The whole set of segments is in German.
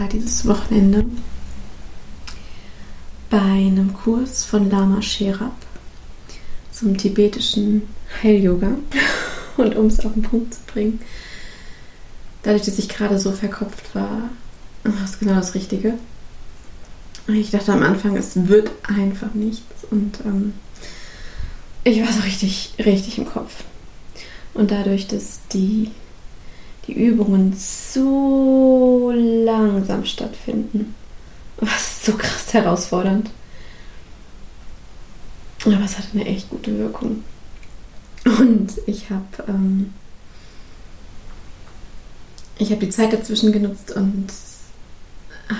war dieses Wochenende bei einem Kurs von Lama Sherab zum tibetischen Heil-Yoga. Und um es auf den Punkt zu bringen, dadurch, dass ich gerade so verkopft war, war es genau das Richtige. Ich dachte am Anfang, es wird einfach nichts. Und ähm, ich war so richtig, richtig im Kopf. Und dadurch, dass die, die Übungen so langsam stattfinden, war es so krass herausfordernd. Aber es hatte eine echt gute Wirkung. Und ich habe ähm, ich die Zeit dazwischen genutzt und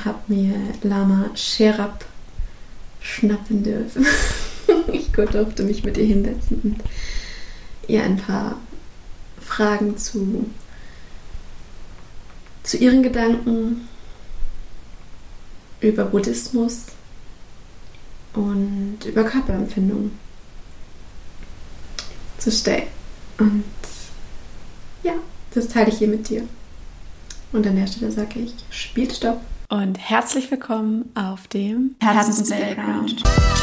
habe mir Lama Sherab schnappen dürfen. ich durfte mich mit ihr hinsetzen und ihr ein paar Fragen zu, zu ihren Gedanken über Buddhismus und über Körperempfindung zu stellen. Und ja, das teile ich hier mit dir. Und an der Stelle sage ich, spielt Stopp. Und herzlich willkommen auf dem Herzensplayground. Herzens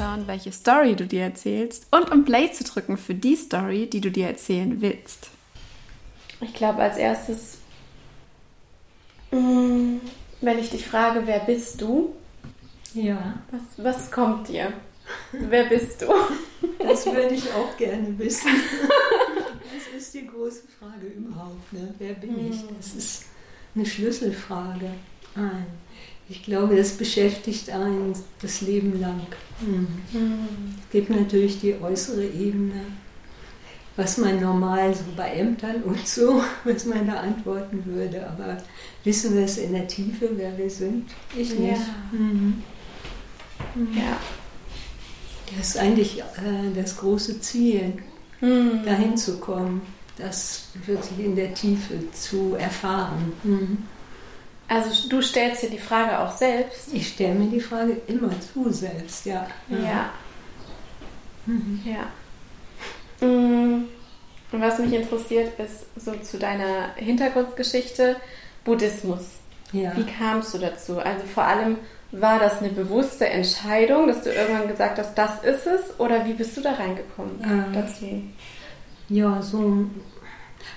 hinzuschauen, welche Story du dir erzählst und um Play zu drücken für die Story, die du dir erzählen willst. Ich glaube, als erstes, mm, wenn ich dich frage, wer bist du? Ja. Was, was kommt dir? Wer bist du? Das würde ich auch gerne wissen. Das ist die große Frage überhaupt. Ne? Wer bin ich? Mm. Das ist eine Schlüsselfrage. Nein. Ich glaube, das beschäftigt einen das Leben lang. Mhm. Es gibt natürlich die äußere Ebene, was man normal so bei Ämtern und so, was man da antworten würde. Aber wissen wir es in der Tiefe, wer wir sind? Ich nicht. Ja. Mhm. Mhm. ja. Das ist eigentlich äh, das große Ziel, mhm. dahin zu kommen, das wirklich in der Tiefe zu erfahren. Also du stellst dir die Frage auch selbst? Ich stelle mir die Frage immer zu selbst, ja. Ja. Mhm. Ja. Mm. Und was mich interessiert, ist so zu deiner Hintergrundgeschichte Buddhismus. Ja. Wie kamst du dazu? Also vor allem, war das eine bewusste Entscheidung, dass du irgendwann gesagt hast, das ist es? Oder wie bist du da reingekommen dazu? Ja, so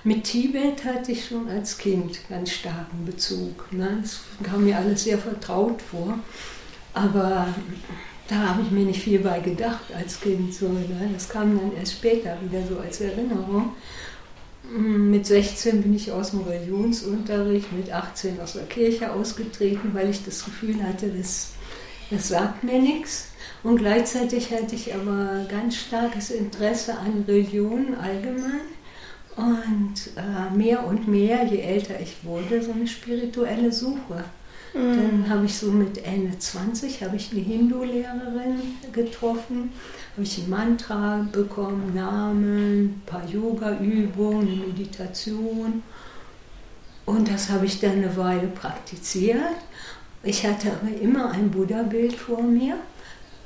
mit Tibet hatte ich schon als Kind ganz starken Bezug. Ne? Das kam mir alles sehr vertraut vor. Aber da habe ich mir nicht viel bei gedacht als Kind. Ne? Das kam dann erst später wieder so als Erinnerung. Mm, mit 16 bin ich aus dem Religionsunterricht, mit 18 aus der Kirche ausgetreten, weil ich das Gefühl hatte, das, das sagt mir nichts. Und gleichzeitig hatte ich aber ganz starkes Interesse an Religion allgemein und äh, mehr und mehr, je älter ich wurde, so eine spirituelle Suche. Mhm. Dann habe ich so mit Ende 20 habe ich eine Hindu-Lehrerin getroffen, habe ich ein Mantra bekommen, Namen, ein paar Yoga-Übungen, eine Meditation. Und das habe ich dann eine Weile praktiziert. Ich hatte aber immer ein Buddha-Bild vor mir,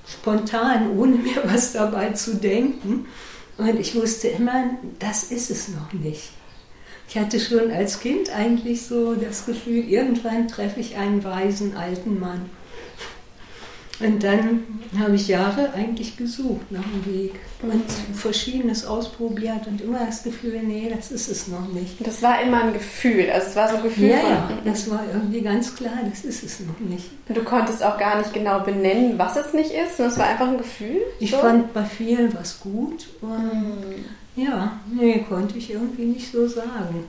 spontan, ohne mir was dabei zu denken. Und ich wusste immer, das ist es noch nicht. Ich hatte schon als Kind eigentlich so das Gefühl, irgendwann treffe ich einen weisen alten Mann. Und dann habe ich Jahre eigentlich gesucht nach dem Weg und verschiedenes ausprobiert und immer das Gefühl, nee, das ist es noch nicht. Das war immer ein Gefühl, also es war so ein Gefühl. Ja, ja, das war irgendwie ganz klar, das ist es noch nicht. Du konntest auch gar nicht genau benennen, was es nicht ist, sondern es war einfach ein Gefühl. Ich so? fand bei vielen was gut und hm. ja, nee, konnte ich irgendwie nicht so sagen.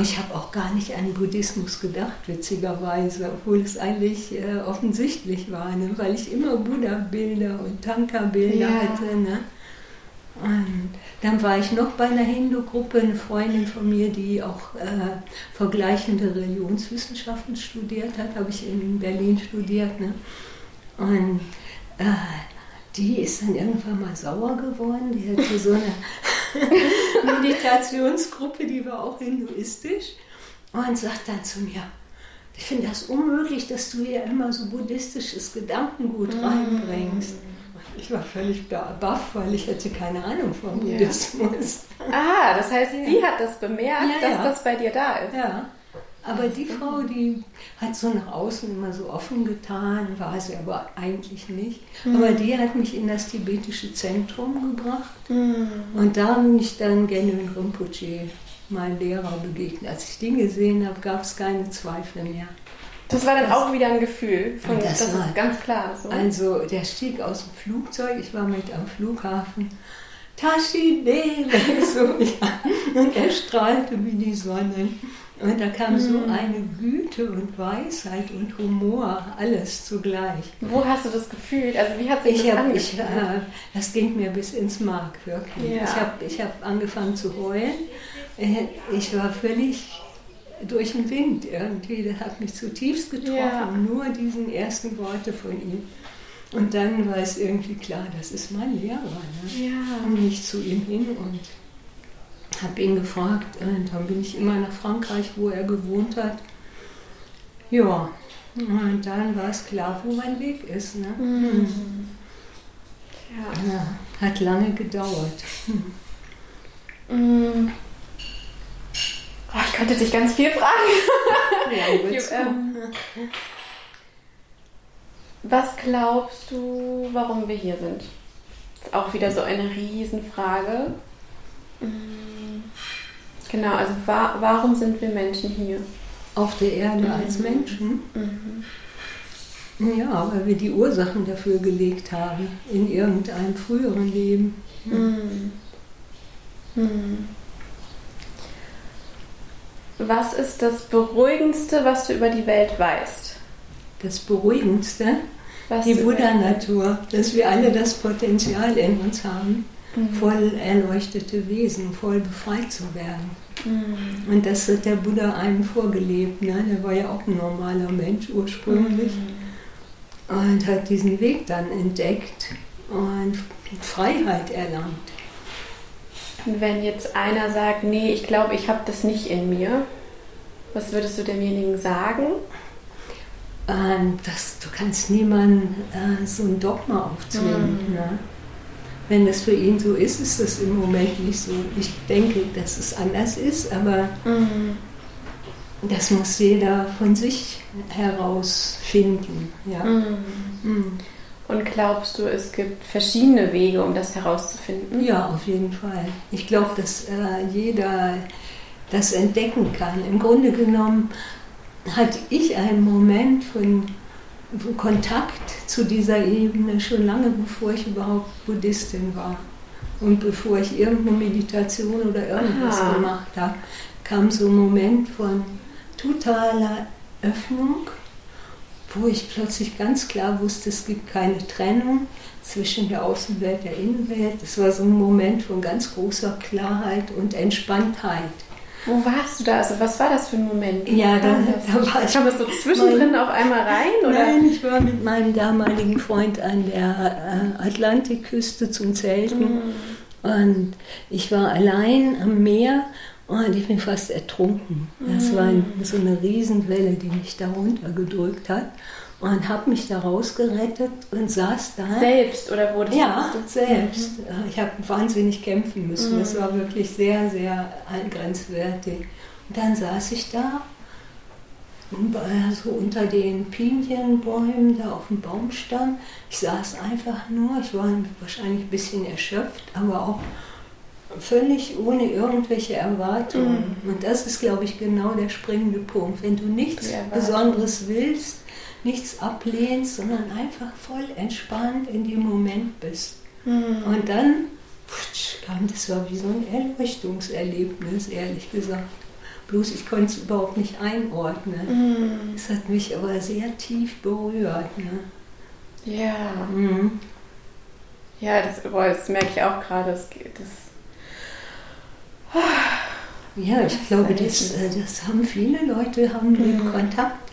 Ich habe auch gar nicht an Buddhismus gedacht, witzigerweise, obwohl es eigentlich äh, offensichtlich war, ne? weil ich immer Buddha-Bilder und Tanka-Bilder ja. hatte. Ne? Und dann war ich noch bei einer Hindu-Gruppe, eine Freundin von mir, die auch äh, vergleichende Religionswissenschaften studiert hat, habe ich in Berlin studiert. Ne? Und äh, die ist dann irgendwann mal sauer geworden. Die hatte so eine Meditationsgruppe, die war auch hinduistisch, und sagt dann zu mir, ich finde das unmöglich, dass du hier immer so buddhistisches Gedankengut mm. reinbringst. Ich war völlig baff, weil ich hätte keine Ahnung vom Buddhismus. Ah, das heißt, ja. sie hat das bemerkt, ja, dass das bei dir da ist. Ja. Aber die Frau, die hat so nach außen immer so offen getan, war sie aber eigentlich nicht. Mhm. Aber die hat mich in das tibetische Zentrum gebracht. Mhm. Und da bin ich dann Genuen Rinpoche, mein Lehrer, begegnet. Als ich den gesehen habe, gab es keine Zweifel mehr. Das war dann das, auch wieder ein Gefühl, von, das, das ist ganz klar. So. Also der stieg aus dem Flugzeug, ich war mit am Flughafen. Tashi so, ja. Und er strahlte wie die Sonne. Und da kam so mhm. eine Güte und Weisheit und Humor, alles zugleich. Wo hast du das gefühlt? Also wie hat sich ich das hab, ich, äh, Das ging mir bis ins Mark, wirklich. Ja. Ich habe ich hab angefangen zu heulen. Äh, ich war völlig durch den Wind irgendwie. Das hat mich zutiefst getroffen, ja. nur diesen ersten Worte von ihm. Und dann war es irgendwie klar, das ist mein Lehrer. Ne? Ja. Und ich zu ihm hin und habe ihn gefragt. Und dann bin ich immer nach Frankreich, wo er gewohnt hat. Ja, und dann war es klar, wo mein Weg ist. Ne? Mhm. Ja. ja. Hat lange gedauert. Mhm. Oh, ich könnte dich ganz viel fragen. Ja, ich, ähm, was glaubst du, warum wir hier sind? Das ist auch wieder so eine Riesenfrage. Mhm. Genau, also wa warum sind wir Menschen hier? Auf der Erde mhm. als Menschen? Mhm. Ja, weil wir die Ursachen dafür gelegt haben in irgendeinem früheren Leben. Mhm. mhm. Was ist das Beruhigendste, was du über die Welt weißt? Das Beruhigendste? Was die Buddha-Natur, dass wir alle das Potenzial in uns haben, mhm. voll erleuchtete Wesen, voll befreit zu werden. Mhm. Und das hat der Buddha einem vorgelebt. Ne? Der war ja auch ein normaler Mensch ursprünglich mhm. und hat diesen Weg dann entdeckt und Freiheit erlangt. Und wenn jetzt einer sagt, nee, ich glaube, ich habe das nicht in mir, was würdest du demjenigen sagen? Ähm, das, du kannst niemandem äh, so ein Dogma aufzwingen. Mhm. Ne? Wenn das für ihn so ist, ist das im Moment nicht so. Ich denke, dass es anders ist, aber mhm. das muss jeder von sich herausfinden. Ja. Mhm. mhm. Und glaubst du, es gibt verschiedene Wege, um das herauszufinden? Ja, auf jeden Fall. Ich glaube, dass äh, jeder das entdecken kann. Im Grunde genommen hatte ich einen Moment von Kontakt zu dieser Ebene schon lange bevor ich überhaupt Buddhistin war. Und bevor ich irgendeine Meditation oder irgendwas Aha. gemacht habe, kam so ein Moment von totaler Öffnung wo ich plötzlich ganz klar wusste, es gibt keine Trennung zwischen der Außenwelt und der Innenwelt. Es war so ein Moment von ganz großer Klarheit und Entspanntheit. Wo warst du da? Also was war das für ein Moment? Ja, da, da war ich. Kam das so zwischendrin auf einmal rein? Oder? Nein, ich war mit meinem damaligen Freund an der äh, Atlantikküste zum Zelten. Mhm. Und ich war allein am Meer und ich bin fast ertrunken. Das war ein, so eine Riesenwelle, die mich da runtergedrückt hat. Und habe mich da rausgerettet und saß da. Selbst oder wurde Ja, du? selbst. Mhm. Ich habe wahnsinnig kämpfen müssen. Mhm. Das war wirklich sehr, sehr grenzwertig. Und dann saß ich da, so unter den Pinienbäumen, da auf dem Baumstamm. Ich saß einfach nur, ich war wahrscheinlich ein bisschen erschöpft, aber auch völlig ohne irgendwelche Erwartungen. Mhm. Und das ist, glaube ich, genau der springende Punkt. Wenn du nichts Besonderes willst, nichts ablehnst, sondern einfach voll entspannt in dem Moment bist. Mhm. Und dann kam das war wie so ein Erleuchtungserlebnis, ehrlich gesagt. Bloß ich konnte es überhaupt nicht einordnen. Es mhm. hat mich aber sehr tief berührt. Ne? Ja. Mhm. Ja, das, boah, das merke ich auch gerade. Das, das ja, ich glaube, das, äh, das haben viele Leute haben den mhm. Kontakt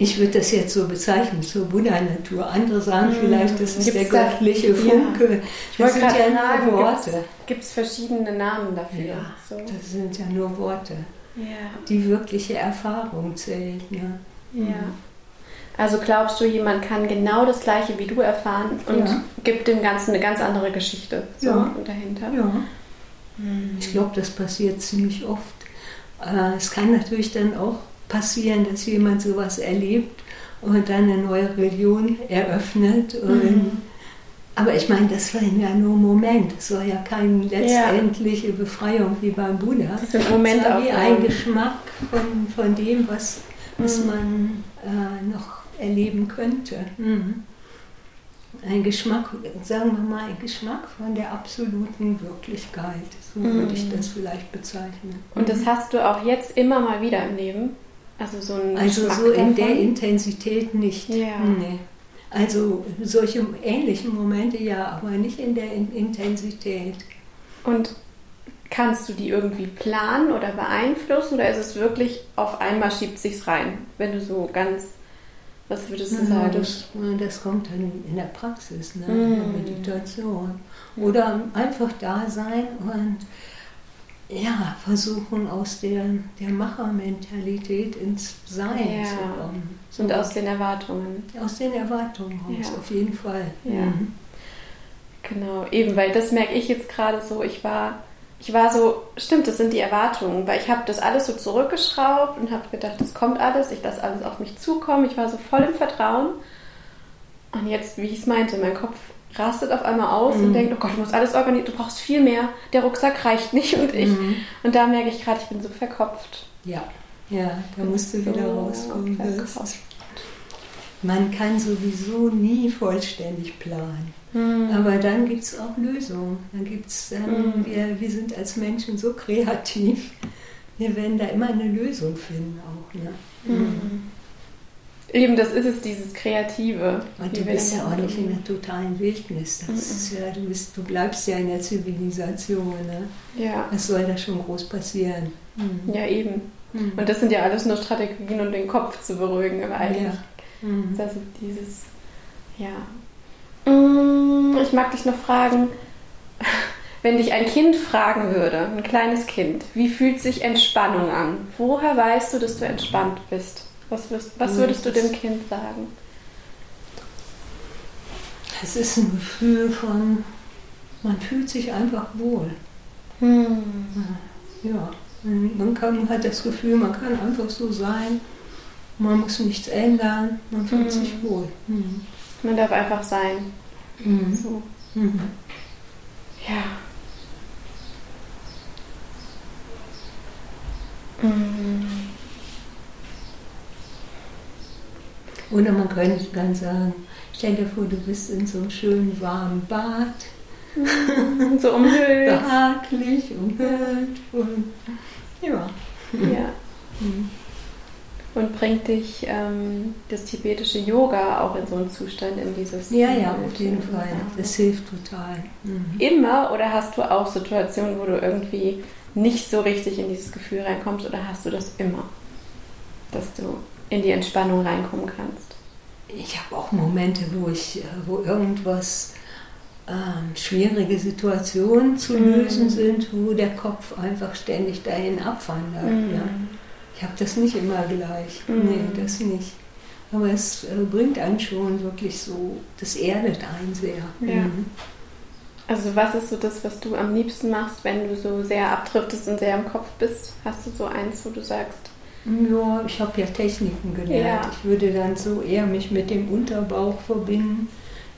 ich würde das jetzt so bezeichnen, zur Buddha-Natur. Andere sagen vielleicht, das ist Gibt's der göttliche Funke. Ja. Ich Das sind ja nur Worte. Gibt es verschiedene Namen dafür? Ja, so. das sind ja nur Worte. ja. Die wirkliche Erfahrung zählt. Ne? ja. Also glaubst du, jemand kann genau das Gleiche wie du erfahren und Ja. gibt dem Ganzen eine ganz andere Geschichte so Ja. dahinter? Ja. Hm. Ich glaube, das passiert ziemlich oft. Äh, Es kann natürlich dann auch passieren, dass jemand sowas erlebt und dann eine neue Religion eröffnet. Mhm. Aber ich meine, das war ja nur ein Moment. Es war ja keine letztendliche Befreiung wie beim Buddha. Das sind Es war wie ein. Geschmack von, von dem, was, was Mhm. man äh, noch erleben könnte. Mhm. Ein Geschmack, sagen wir mal, ein Geschmack von der absoluten Wirklichkeit. So würde ich Mhm. das vielleicht bezeichnen. Und das hast du auch jetzt immer mal wieder im Leben? Also so ein also so in der davon? Intensität nicht. Ja. Nee. Also solche ähnlichen Momente ja, aber nicht in der In- Intensität. Und kannst du die irgendwie planen oder beeinflussen oder ist es wirklich auf einmal schiebt sich's rein? Wenn du so ganz, was würdest du Ja, sagen? das, das kommt dann in der Praxis, ne? In der Meditation. Oder einfach da sein und ja, versuchen aus der, der Machermentalität ins Sein Ja. zu kommen. So. Und aus den Erwartungen. aus den Erwartungen raus, Ja. auf jeden Fall. Ja. Mhm. Genau, eben, weil das merke ich jetzt gerade so. Ich war, ich war so, stimmt, das sind die Erwartungen, weil ich habe das alles so zurückgeschraubt und habe gedacht, das kommt alles, ich lasse alles auf mich zukommen. Ich war so voll im Vertrauen. Und jetzt, wie ich es meinte, mein Kopf rastet auf einmal aus und Mhm. denkt, oh Gott, du musst alles organisieren, du brauchst viel mehr, der Rucksack reicht nicht und ich. Mhm. Und da merke ich gerade, ich bin so verkopft. Ja, ja, da musst du So wieder rauskommen. Man kann sowieso nie vollständig planen. Hm. Aber dann gibt es auch Lösungen. Dann gibt's, ähm, Mhm. wir, wir sind als Menschen so kreativ. Wir werden da immer eine Lösung finden auch. Ne? Eben, das ist es, dieses Kreative. Und du bist ja auch nicht in der totalen Wildnis. Das Mhm. ist ja, du, bist, du bleibst ja in der Zivilisation. Ne? Ja, Was soll da schon groß passieren? Mhm. ja, eben. Mhm. Und das sind ja alles nur Strategien, um den Kopf zu beruhigen, aber eigentlich ja. Mhm. ist also dieses, ja. Mm, Ich mag dich noch fragen, wenn dich ein Kind fragen würde, ein kleines Kind, wie fühlt sich Entspannung an? Woher weißt du, dass du entspannt bist? Was, wirst, was würdest du dem Kind sagen? Es ist ein Gefühl von, man fühlt sich einfach wohl. Hm. Ja, man kann, hat das Gefühl, man kann einfach so sein. Man muss nichts ändern. Man fühlt Mhm. sich wohl. Mhm. Man darf einfach sein. Mhm. So. Mhm. Ja. Oder man könnte dann sagen, stell dir vor, du bist in so einem schönen warmen Bad, So umhüllt. behaglich, umhüllt und ja. Ja. Und bringt dich ähm, das tibetische Yoga auch in so einen Zustand, in dieses. Ja, ja, auf jeden Fall. Das hilft total. Mhm. Immer oder hast du auch Situationen, wo du irgendwie nicht so richtig in dieses Gefühl reinkommst oder hast du das immer? Dass du in die Entspannung reinkommen kannst. Ich habe auch Momente, wo ich, äh, wo irgendwas ähm, schwierige Situationen zu Mhm. lösen sind, wo der Kopf einfach ständig dahin abwandert. Mhm. Ja. Ich habe das nicht immer gleich. Mhm. Nee, das nicht. Aber es äh, bringt einen schon wirklich so, das erdet einen sehr. Ja. Mhm. Also was ist so das, was du am liebsten machst, wenn du so sehr abdriftest und sehr im Kopf bist? Hast du so eins, wo du sagst, Ja, ich habe ja Techniken gelernt. Ja. Ich würde dann so eher mich mit dem Unterbauch verbinden.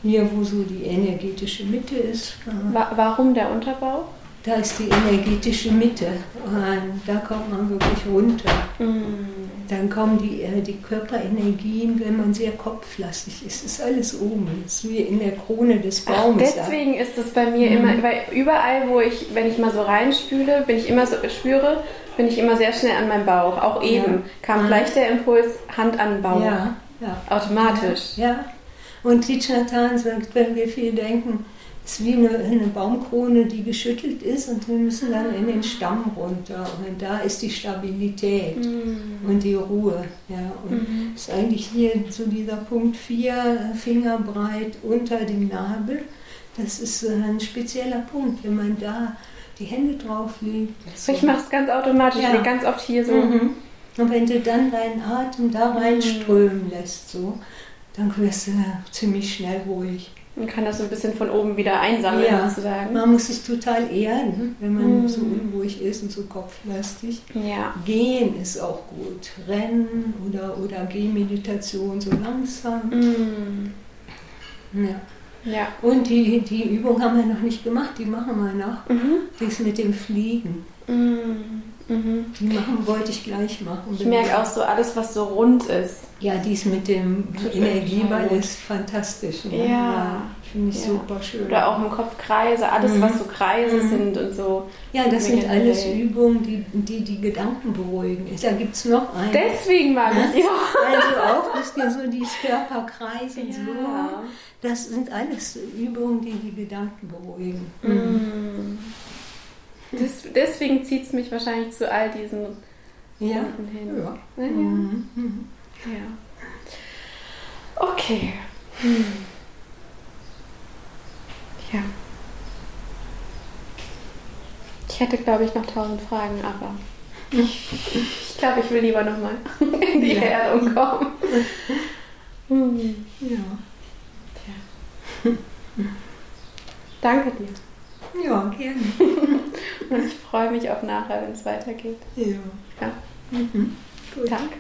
Hier, wo so die energetische Mitte ist. Wa warum der Unterbauch? Da ist die energetische Mitte. Und da kommt man wirklich runter. Mhm. Dann kommen die, äh, die Körperenergien, wenn man sehr kopflastig ist. ist alles oben. Das ist wie in der Krone des Ach, Baumes. deswegen ist es bei mir Mhm. immer, weil überall, wo ich, wenn ich mal so reinspüle, bin ich immer so, spüre, bin ich immer sehr schnell an meinem Bauch. Auch eben Ja. kam Mhm. gleich der Impuls, Hand an den Bauch. Ja, ja. Automatisch. Ja. Und Hanh sagt, wenn wir viel denken, Es ist wie eine, eine, Baumkrone, die geschüttelt ist und wir müssen dann in den Stamm runter. Und da ist die Stabilität mm. und die Ruhe. Ja. Und mm. ist eigentlich hier so dieser Punkt vier Finger breit unter dem Nabel. Das ist ein spezieller Punkt, wenn man da die Hände drauf legt. Ich mache es ganz automatisch, ja. ganz oft hier so. Mhm. Und wenn du dann deinen Atem da reinströmen lässt, so, dann wirst du ziemlich schnell ruhig. Man kann das so ein bisschen von oben wieder einsammeln, ja, sozusagen. Man muss sich total erden, wenn man mm. so unruhig ist und so kopflastig. Ja. Gehen ist auch gut. Rennen oder, oder Gehmeditation so langsam. Mm. Ja. ja. Und die, die Übung haben wir noch nicht gemacht, die machen wir noch. Mhm. Die ist mit dem Fliegen. Mm. Mhm. Die machen wollte ich gleich machen. Ich merke auch so alles, was so rund ist. Ja, dies mit dem Energieball ist fantastisch. Ne? Ja. ja Finde ich ja. super schön. Oder auch im Kopf Kreise, alles, mhm. was so Kreise mhm. sind und so. Ja, das sind alles Übungen, die, die die Gedanken beruhigen. Da gibt es noch eine. Deswegen mag ich die Also auch, dass wir so die Körperkreise ja. so. Das sind alles Übungen, die die Gedanken beruhigen. Mhm. Das, deswegen zieht es mich wahrscheinlich zu all diesen ja. Runden hin. Ja. Ja. Mhm. ja. Okay. Hm. Ja. Ich hätte, glaube ich, noch tausend Fragen, aber ich glaube, ich will lieber nochmal in die ja. Erdung kommen. Hm. Ja. Tja. Danke dir. Ja, gerne. Und ich freue mich auf nachher, wenn es weitergeht. Ja. ja. Mhm. Gut. Danke.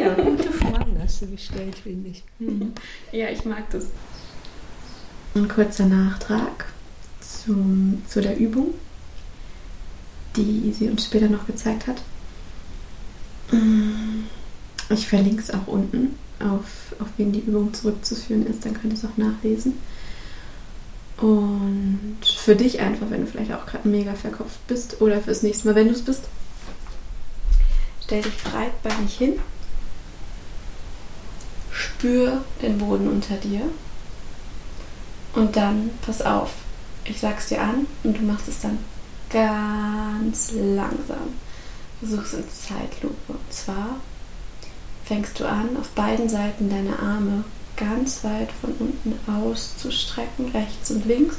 Ja, gute Fragen hast du gestellt, finde ich. Mhm. Ja, ich mag das. Ein kurzer Nachtrag zum, zu der Übung, die sie uns später noch gezeigt hat. Ich verlinke es auch unten, auf, auf wen die Übung zurückzuführen ist, dann könnt ihr es auch nachlesen. Und für dich einfach, wenn du vielleicht auch gerade mega verkopft bist oder fürs nächste Mal, wenn du es bist, stell dich breitbeinig hin, spür den Boden unter dir und dann, pass auf, ich sag's dir an und du machst es dann ganz langsam. Versuch's in Zeitlupe. Und zwar fängst du an, auf beiden Seiten deine Arme ganz weit von unten auszustrecken, rechts und links.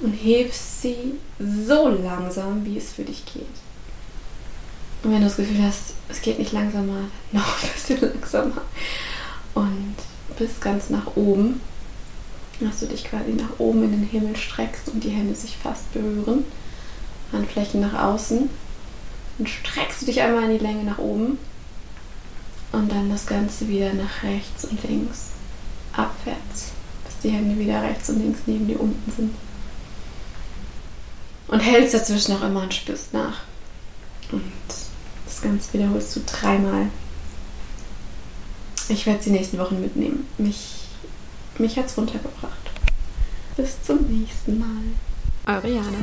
Und hebst sie so langsam, wie es für dich geht. Und wenn du das Gefühl hast, es geht nicht langsamer, noch ein bisschen langsamer. Und bis ganz nach oben, dass du dich quasi nach oben in den Himmel streckst und die Hände sich fast berühren. Handflächen nach außen. Dann streckst du dich einmal in die Länge nach oben und dann das Ganze wieder nach rechts und links, abwärts, bis die Hände wieder rechts und links neben dir unten sind. Und hältst dazwischen auch immer und spürst nach. Und das Ganze wiederholst du dreimal. Ich werde es die nächsten Wochen mitnehmen. Mich, mich hat es runtergebracht. Bis zum nächsten Mal. Eure Jana.